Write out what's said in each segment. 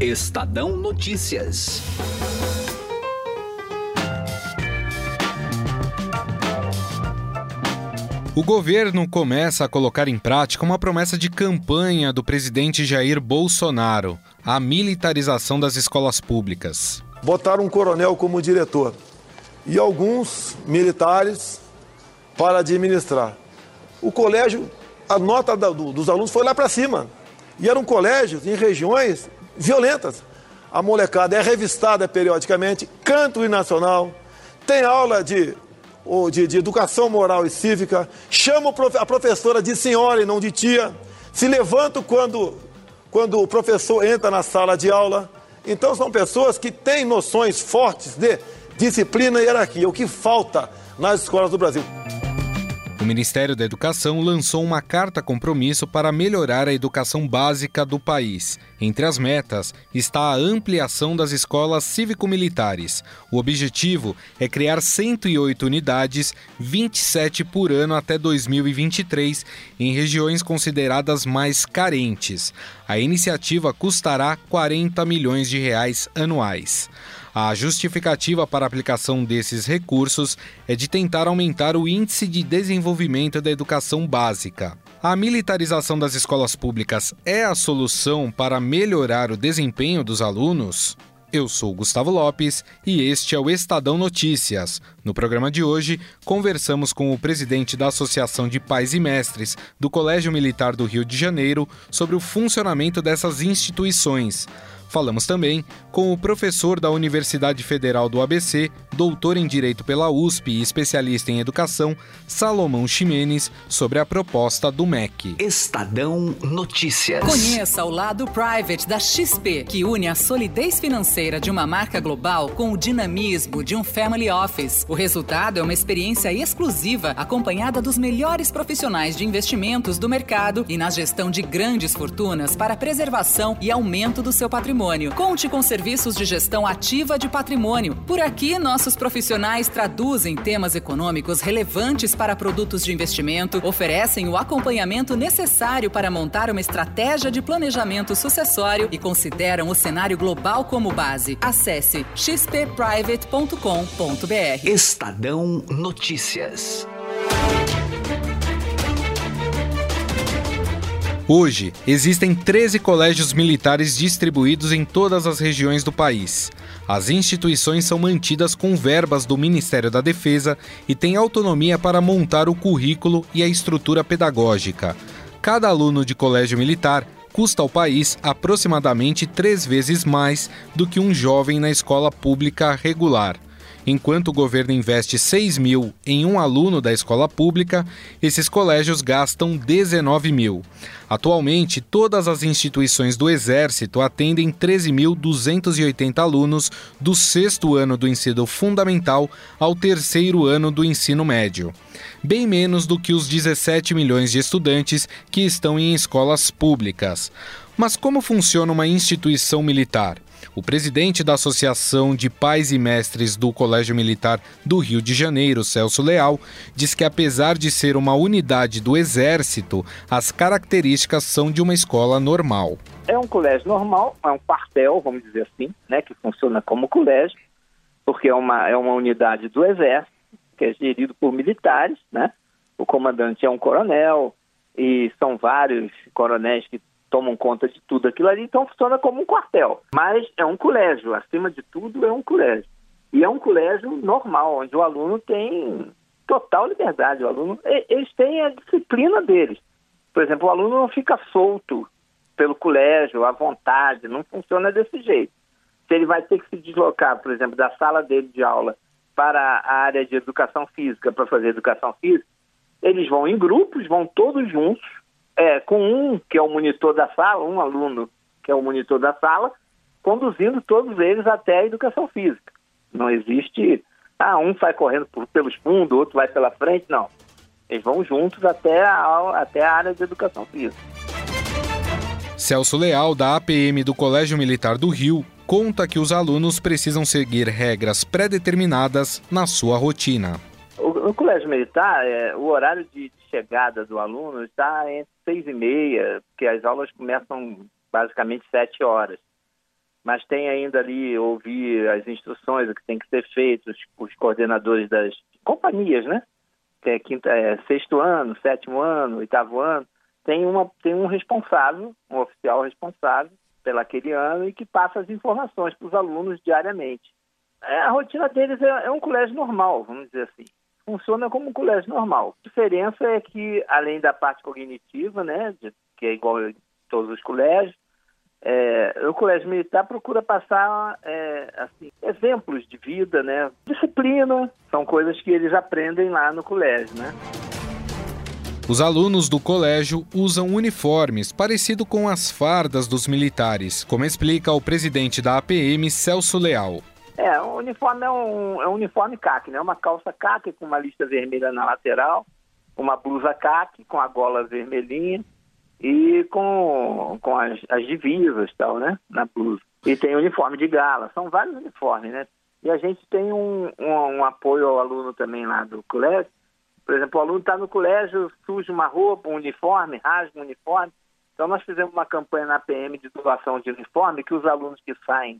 Estadão Notícias. O governo começa a colocar em prática uma promessa de campanha do presidente Jair Bolsonaro: a militarização das escolas públicas. Botaram um coronel como diretor e alguns militares para administrar. O colégio, a nota dos alunos foi lá para cima. E eram colégios em regiões violentas. A molecada é revistada periodicamente, canto nacional, tem aula de, de, de educação moral e cívica, chama a professora de senhora e não de tia, se levanta quando, quando o professor entra na sala de aula. Então são pessoas que têm noções fortes de disciplina e hierarquia, o que falta nas escolas do Brasil. O Ministério da Educação lançou uma carta compromisso para melhorar a educação básica do país. Entre as metas está a ampliação das escolas cívico-militares. O objetivo é criar 108 unidades, 27 por ano até 2023, em regiões consideradas mais carentes. A iniciativa custará 40 milhões de reais anuais. A justificativa para a aplicação desses recursos é de tentar aumentar o índice de desenvolvimento da educação básica. A militarização das escolas públicas é a solução para melhorar o desempenho dos alunos? Eu sou Gustavo Lopes e este é o Estadão Notícias. No programa de hoje, conversamos com o presidente da Associação de Pais e Mestres do Colégio Militar do Rio de Janeiro sobre o funcionamento dessas instituições. Falamos também com o professor da Universidade Federal do ABC, doutor em Direito pela USP e especialista em Educação, Salomão Ximenes, sobre a proposta do MEC. Estadão Notícias. Conheça o lado private da XP, que une a solidez financeira de uma marca global com o dinamismo de um family office. O resultado é uma experiência exclusiva, acompanhada dos melhores profissionais de investimentos do mercado e na gestão de grandes fortunas para preservação e aumento do seu patrimônio patrimônio. Conte com serviços de gestão ativa de patrimônio. Por aqui, nossos profissionais traduzem temas econômicos relevantes para produtos de investimento, oferecem o acompanhamento necessário para montar uma estratégia de planejamento sucessório e consideram o cenário global como base. Acesse xpprivate.com.br. Estadão Notícias. Hoje, existem 13 colégios militares distribuídos em todas as regiões do país. As instituições são mantidas com verbas do Ministério da Defesa e têm autonomia para montar o currículo e a estrutura pedagógica. Cada aluno de colégio militar custa ao país aproximadamente três vezes mais do que um jovem na escola pública regular. Enquanto o governo investe 6 mil em um aluno da escola pública, esses colégios gastam 19 mil. Atualmente, todas as instituições do Exército atendem 13.280 alunos do sexto ano do ensino fundamental ao terceiro ano do ensino médio. Bem menos do que os 17 milhões de estudantes que estão em escolas públicas. Mas como funciona uma instituição militar? O presidente da Associação de Pais e Mestres do Colégio Militar do Rio de Janeiro, Celso Leal, diz que apesar de ser uma unidade do Exército, as características são de uma escola normal. É um colégio normal, é um quartel, vamos dizer assim, né, que funciona como colégio, porque é uma, é uma unidade do Exército, que é gerido por militares, né? O comandante é um coronel e são vários coronéis que tomam conta de tudo aquilo ali, então funciona como um quartel. Mas é um colégio, acima de tudo é um colégio. E é um colégio normal, onde o aluno tem total liberdade. O aluno, eles têm a disciplina deles. Por exemplo, o aluno não fica solto pelo colégio, à vontade, não funciona desse jeito. Se ele vai ter que se deslocar, por exemplo, da sala dele de aula para a área de educação física para fazer educação física, eles vão em grupos, vão todos juntos, é, com um que é o monitor da sala, um aluno que é o monitor da sala, conduzindo todos eles até a educação física. Não existe, ah, um sai correndo por, pelos fundos, outro vai pela frente, não. Eles vão juntos até a, até a área de educação física. Celso Leal, da APM do Colégio Militar do Rio, conta que os alunos precisam seguir regras pré-determinadas na sua rotina. No colégio militar, é, o horário de chegada do aluno está entre seis e meia, porque as aulas começam basicamente sete horas. mas tem ainda ali ouvir as instruções, o que tem que ser feito, os, os coordenadores das companhias, né? Que é, quinta, é sexto ano, sétimo ano, oitavo ano, tem, uma, tem um responsável, um oficial responsável pelaquele ano e que passa as informações para os alunos diariamente. É, a rotina deles é, é um colégio normal, vamos dizer assim funciona como um colégio normal. A diferença é que, além da parte cognitiva, né, de, que é igual a todos os colégios, é, o colégio militar procura passar é, assim, exemplos de vida, né? Disciplina, são coisas que eles aprendem lá no colégio, né? Os alunos do colégio usam uniformes parecido com as fardas dos militares, como explica o presidente da APM, Celso Leal. É, o uniforme é um, é um uniforme caque, né? Uma calça caque com uma lista vermelha na lateral, uma blusa caque com a gola vermelhinha e com, com as, as divisas tal, né? Na blusa. E tem uniforme de gala, são vários uniformes, né? E a gente tem um, um, um apoio ao aluno também lá do colégio. Por exemplo, o aluno está no colégio, suja uma roupa, um uniforme, rasga um uniforme. Então nós fizemos uma campanha na PM de doação de uniforme que os alunos que saem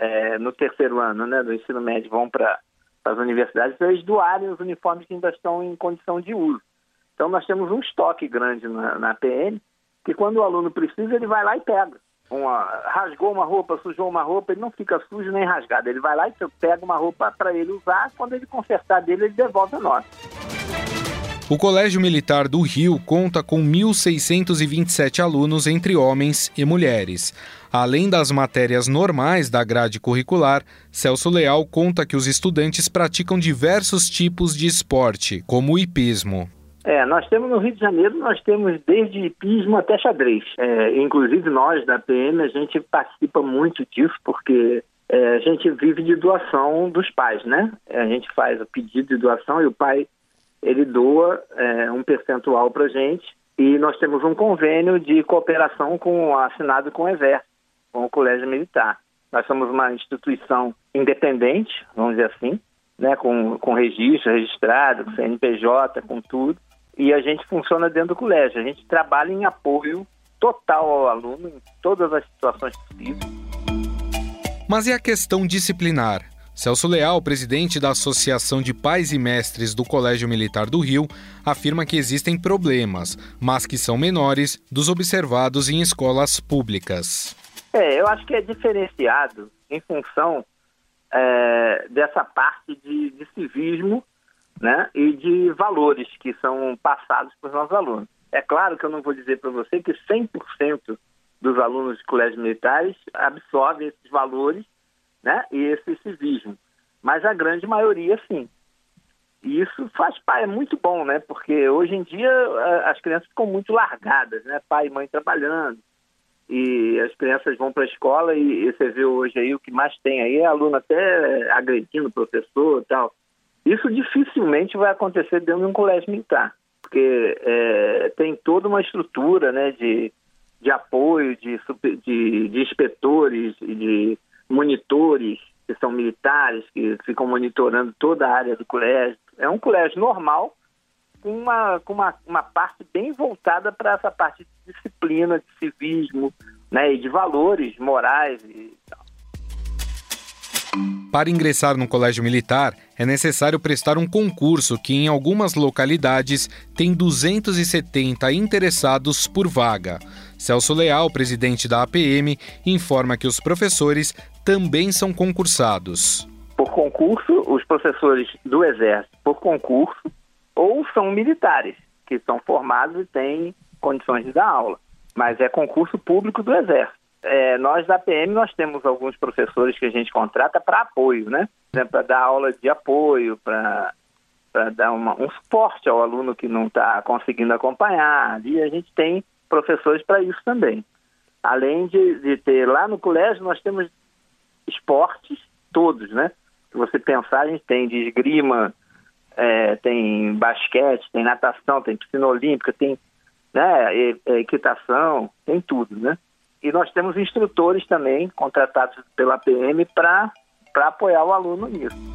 é, no terceiro ano né, do ensino médio vão para as universidades, eles doarem os uniformes que ainda estão em condição de uso. Então, nós temos um estoque grande na, na PN, que quando o aluno precisa, ele vai lá e pega. Uma, rasgou uma roupa, sujou uma roupa, ele não fica sujo nem rasgado. Ele vai lá e pega uma roupa para ele usar, quando ele consertar dele, ele devolve a nota. O Colégio Militar do Rio conta com 1.627 alunos entre homens e mulheres. Além das matérias normais da grade curricular, Celso Leal conta que os estudantes praticam diversos tipos de esporte, como o hipismo. É, nós temos no Rio de Janeiro, nós temos desde hipismo até xadrez. É, inclusive nós da PM, a gente participa muito disso, porque é, a gente vive de doação dos pais, né? A gente faz o pedido de doação e o pai, ele doa é, um percentual para a gente. E nós temos um convênio de cooperação com, assinado com o Exército, com o Colégio Militar. Nós somos uma instituição independente, vamos dizer assim, né, com, com registro registrado, com CNPJ, com tudo e a gente funciona dentro do colégio. A gente trabalha em apoio total ao aluno em todas as situações possíveis. Mas e a questão disciplinar? Celso Leal, presidente da Associação de Pais e Mestres do Colégio Militar do Rio, afirma que existem problemas, mas que são menores dos observados em escolas públicas. É, eu acho que é diferenciado em função é, dessa parte de, de civismo né, e de valores que são passados para os nossos alunos. É claro que eu não vou dizer para você que 100% dos alunos de colégios militares absorvem esses valores né, esse civismo, mas a grande maioria sim. E isso faz pai é muito bom, né? Porque hoje em dia as crianças ficam muito largadas, né? Pai e mãe trabalhando e as crianças vão para a escola e, e, você vê hoje aí o que mais tem aí é aluno até agredindo o professor e tal. Isso dificilmente vai acontecer dentro de um colégio militar, porque é, tem toda uma estrutura né, de, de apoio, de, de, de inspetores, de monitores que são militares, que ficam monitorando toda a área do colégio. É um colégio normal, com uma, com uma, uma parte bem voltada para essa parte de disciplina, de civismo né, e de valores morais e tal. Para ingressar no colégio militar, é necessário prestar um concurso que, em algumas localidades, tem 270 interessados por vaga. Celso Leal, presidente da APM, informa que os professores também são concursados. Por concurso, os professores do Exército, por concurso, ou são militares, que são formados e têm condições de dar aula. Mas é concurso público do Exército. É, nós da PM nós temos alguns professores que a gente contrata para apoio, né? Para dar aula de apoio, para dar uma, um suporte ao aluno que não está conseguindo acompanhar. E a gente tem professores para isso também. Além de, de, ter lá no colégio, nós temos esportes todos, né? Se você pensar, a gente tem de esgrima, é, tem basquete, tem natação, tem piscina olímpica, tem né, equitação, tem tudo, né? E nós temos instrutores também contratados pela PM para apoiar o aluno nisso.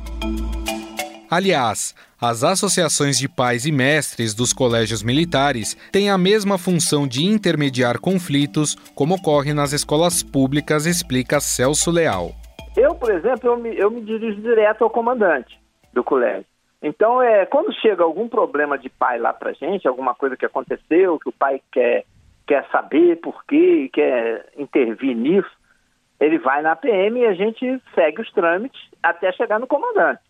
Aliás, as associações de pais e mestres dos colégios militares têm a mesma função de intermediar conflitos, como ocorre nas escolas públicas, explica Celso Leal. Eu, por exemplo, eu me, eu me dirijo direto ao comandante do colégio. Então, é, quando chega algum problema de pai lá pra gente, alguma coisa que aconteceu, que o pai quer, quer saber por quê, quer intervir nisso, ele vai na PM e a gente segue os trâmites até chegar no comandante.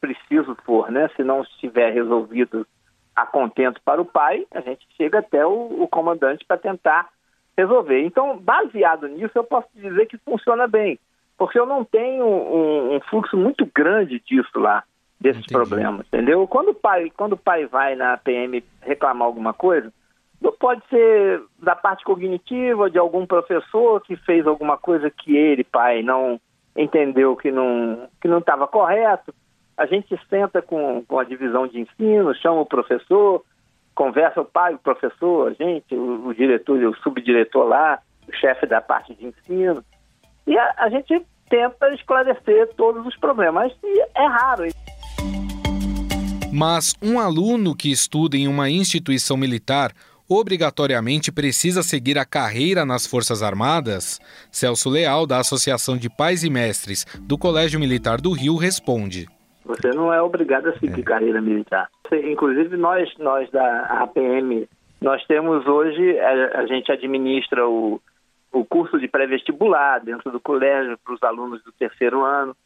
Preciso for, né? Se não estiver resolvido a contento para o pai, a gente chega até o, o comandante para tentar resolver. Então, baseado nisso, eu posso dizer que funciona bem, porque eu não tenho um, um fluxo muito grande disso lá desses Entendi. problemas, entendeu? Quando o pai, quando o pai vai na PM reclamar alguma coisa, não pode ser da parte cognitiva de algum professor que fez alguma coisa que ele, pai, não entendeu que não que não estava correto. A gente senta com, com a divisão de ensino, chama o professor, conversa o pai, o professor, a gente, o, o diretor, o subdiretor lá, o chefe da parte de ensino, e a, a gente tenta esclarecer todos os problemas. E é raro. Mas um aluno que estuda em uma instituição militar obrigatoriamente precisa seguir a carreira nas Forças Armadas? Celso Leal, da Associação de Pais e Mestres do Colégio Militar do Rio, responde. Você não é obrigado a seguir é. carreira militar. Inclusive, nós, nós da APM, nós temos hoje, a, a gente administra o, o curso de pré-vestibular dentro do colégio para os alunos do terceiro ano.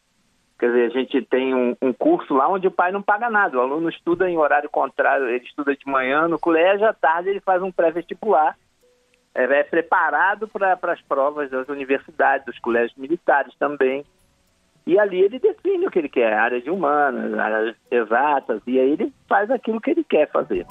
Quer dizer, a gente tem um, um, curso lá onde o pai não paga nada. O aluno estuda em horário contrário, ele estuda de manhã no colégio, à tarde ele faz um pré-vestibular. É, é preparado para as provas das universidades, dos colégios militares também. E ali ele define o que ele quer, área de humanas, áreas exatas, e aí ele faz aquilo que ele quer fazer.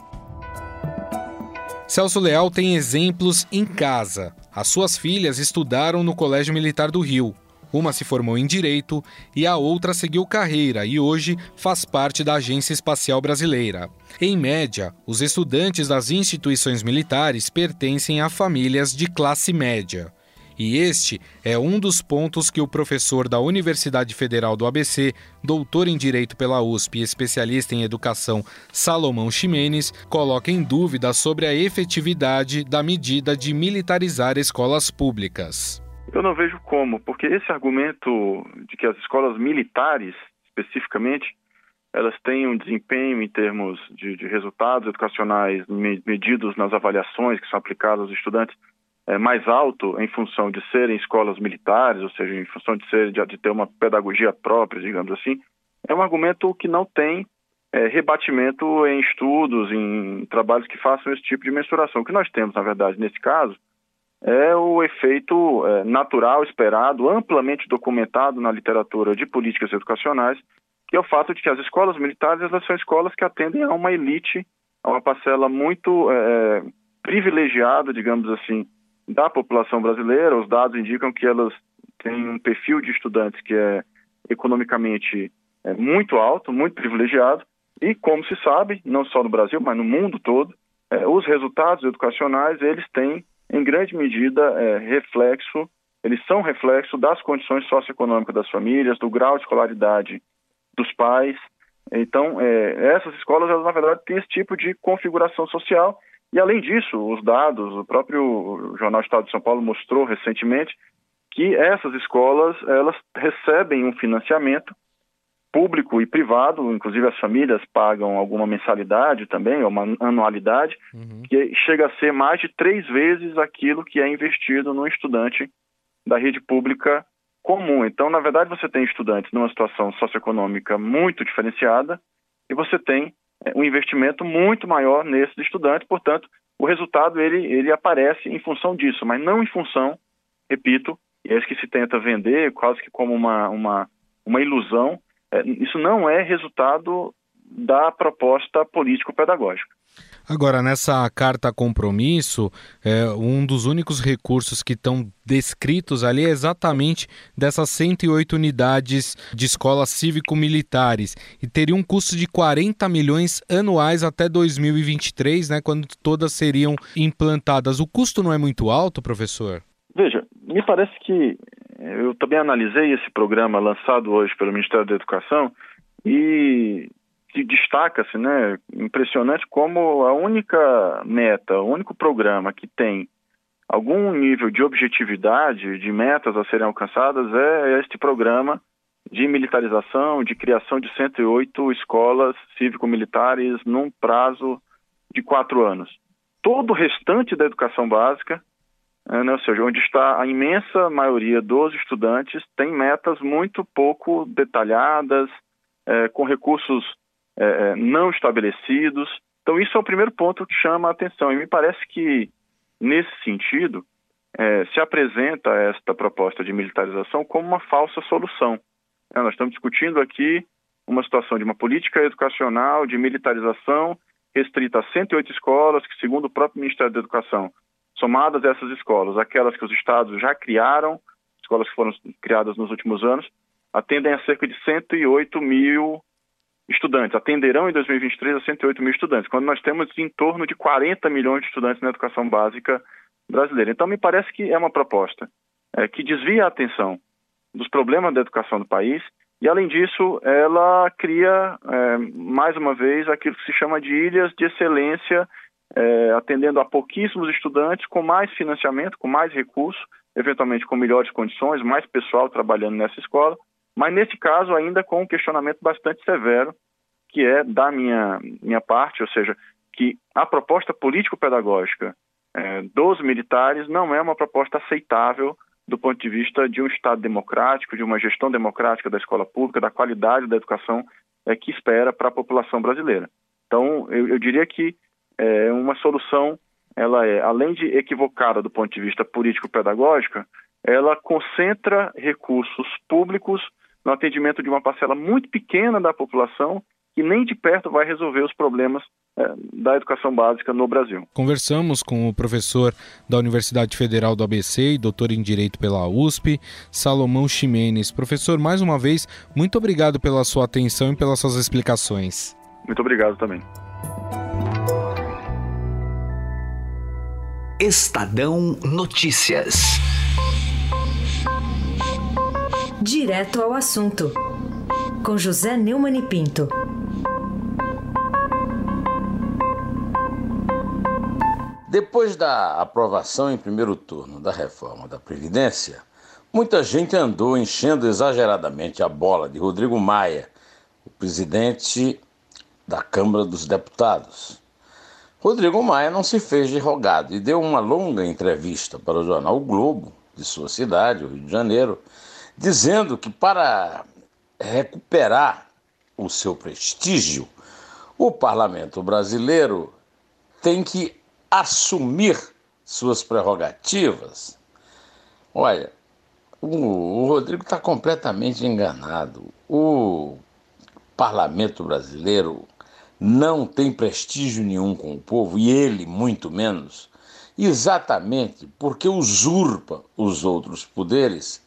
Celso Leal tem exemplos em casa. As suas filhas estudaram no Colégio Militar do Rio. Uma se formou em Direito e a outra seguiu carreira e hoje faz parte da Agência Espacial Brasileira. Em média, os estudantes das instituições militares pertencem a famílias de classe média. E este é um dos pontos que o professor da Universidade Federal do ABC, doutor em Direito pela USP e especialista em Educação Salomão Ximenes, coloca em dúvida sobre a efetividade da medida de militarizar escolas públicas. Eu não vejo como, porque esse argumento de que as escolas militares, especificamente, elas têm um desempenho em termos de, de resultados educacionais medidos nas avaliações que são aplicadas aos estudantes é, mais alto em função de serem escolas militares, ou seja, em função de, ser, de, de ter uma pedagogia própria, digamos assim, é um argumento que não tem é, rebatimento em estudos, em trabalhos que façam esse tipo de mensuração. O que nós temos, na verdade, nesse caso, é o efeito é, natural, esperado, amplamente documentado na literatura de políticas educacionais, que é o fato de que as escolas militares elas são escolas que atendem a uma elite, a uma parcela muito é, privilegiada, digamos assim, da população brasileira. Os dados indicam que elas têm um perfil de estudantes que é economicamente é, muito alto, muito privilegiado, e como se sabe, não só no Brasil, mas no mundo todo, é, os resultados educacionais eles têm em grande medida, é, reflexo, eles são reflexo das condições socioeconômicas das famílias, do grau de escolaridade dos pais. Então, é, essas escolas, elas, na verdade, têm esse tipo de configuração social. E, além disso, os dados, o próprio Jornal Estado de São Paulo mostrou recentemente que essas escolas, elas recebem um financiamento público e privado, inclusive as famílias pagam alguma mensalidade também, ou uma anualidade, uhum. que chega a ser mais de três vezes aquilo que é investido no estudante da rede pública comum. Então, na verdade, você tem estudantes numa situação socioeconômica muito diferenciada e você tem um investimento muito maior nesses estudantes, portanto, o resultado ele, ele aparece em função disso, mas não em função, repito, e é isso que se tenta vender quase que como uma, uma, uma ilusão, é, isso não é resultado da proposta político-pedagógica. Agora, nessa carta compromisso, é, um dos únicos recursos que estão descritos ali é exatamente dessas 108 unidades de escolas cívico-militares e teria um custo de 40 milhões anuais até 2023, né, quando todas seriam implantadas. O custo não é muito alto, professor? Veja, me parece que eu também analisei esse programa lançado hoje pelo Ministério da Educação e destaca-se, né, impressionante como a única meta, o único programa que tem algum nível de objetividade, de metas a serem alcançadas, é este programa de militarização, de criação de 108 escolas cívico-militares num prazo de quatro anos. Todo o restante da educação básica, é, né, ou seja, onde está a imensa maioria dos estudantes, tem metas muito pouco detalhadas, é, com recursos é, é, não estabelecidos. Então, isso é o primeiro ponto que chama a atenção. E me parece que, nesse sentido, é, se apresenta esta proposta de militarização como uma falsa solução. É, nós estamos discutindo aqui uma situação de uma política educacional de militarização restrita a 108 escolas, que, segundo o próprio Ministério da Educação, somadas essas escolas, aquelas que os estados já criaram, escolas que foram criadas nos últimos anos, atendem a cerca de 108 mil estudantes, atenderão em 2023 a 108 mil estudantes, quando nós temos em torno de 40 milhões de estudantes na educação básica brasileira. Então, me parece que é uma proposta é, que desvia a atenção dos problemas da educação do país e, além disso, ela cria, é, mais uma vez, aquilo que se chama de ilhas de excelência, é, atendendo a pouquíssimos estudantes, com mais financiamento, com mais recursos, eventualmente com melhores condições, mais pessoal trabalhando nessa escola, mas nesse caso ainda com um questionamento bastante severo, que é da minha, minha parte, ou seja, que a proposta político-pedagógica é, dos militares não é uma proposta aceitável do ponto de vista de um Estado democrático, de uma gestão democrática da escola pública, da qualidade da educação é, que espera para a população brasileira. Então, eu, eu diria que é, uma solução, ela é, além de equivocada do ponto de vista político-pedagógico, ela concentra recursos públicos no atendimento de uma parcela muito pequena da população que nem de perto vai resolver os problemas é, da educação básica no Brasil. Conversamos com o professor da Universidade Federal do ABC e doutor em Direito pela USP, Salomão Ximenes. Professor, mais uma vez, muito obrigado pela sua atenção e pelas suas explicações. Muito obrigado também. Estadão Notícias. Direto ao assunto, com José Neumann e Pinto. Depois da aprovação em primeiro turno da reforma da Previdência, muita gente andou enchendo exageradamente a bola de Rodrigo Maia, o presidente da Câmara dos Deputados. Rodrigo Maia não se fez de rogado e deu uma longa entrevista para o jornal o Globo, de sua cidade, o Rio de Janeiro, dizendo que para recuperar o seu prestígio, o parlamento brasileiro tem que assumir suas prerrogativas. Olha, o, Rodrigo está completamente enganado. O parlamento brasileiro não tem prestígio nenhum com o povo, e ele muito menos, exatamente porque usurpa os outros poderes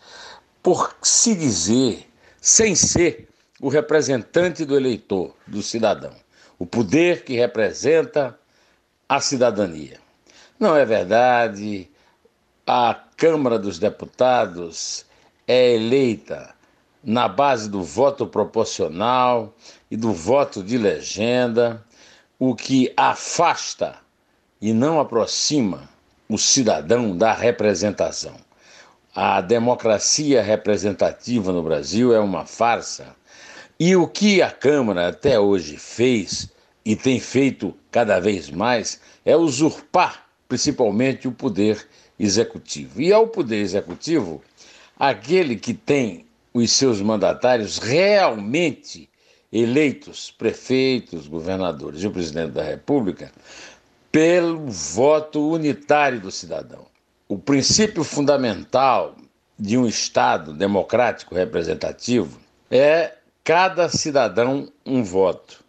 por se dizer, sem ser o representante do eleitor, do cidadão, o poder que representa a cidadania. Não é verdade, a Câmara dos Deputados é eleita na base do voto proporcional e do voto de legenda, o que afasta e não aproxima o cidadão da representação. A democracia representativa no Brasil é uma farsa. E o que a Câmara até hoje fez e tem feito cada vez mais é usurpar principalmente o poder executivo. E ao poder executivo, aquele que tem os seus mandatários realmente eleitos, prefeitos, governadores e o presidente da República, pelo voto unitário do cidadão. O princípio fundamental de um Estado democrático representativo é cada cidadão um voto.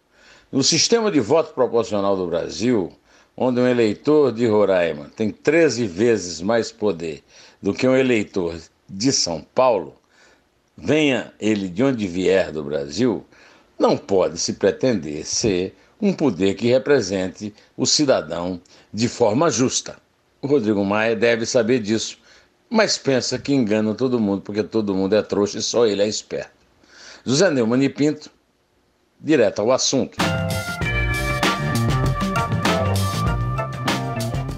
No sistema de voto proporcional do Brasil, onde um eleitor de Roraima tem 13 vezes mais poder do que um eleitor de São Paulo, venha ele de onde vier do Brasil, não pode se pretender ser um poder que represente o cidadão de forma justa. O Rodrigo Maia deve saber disso, mas pensa que engana todo mundo porque todo mundo é trouxa e só ele é esperto. José Neumann e Pinto, Direto ao assunto.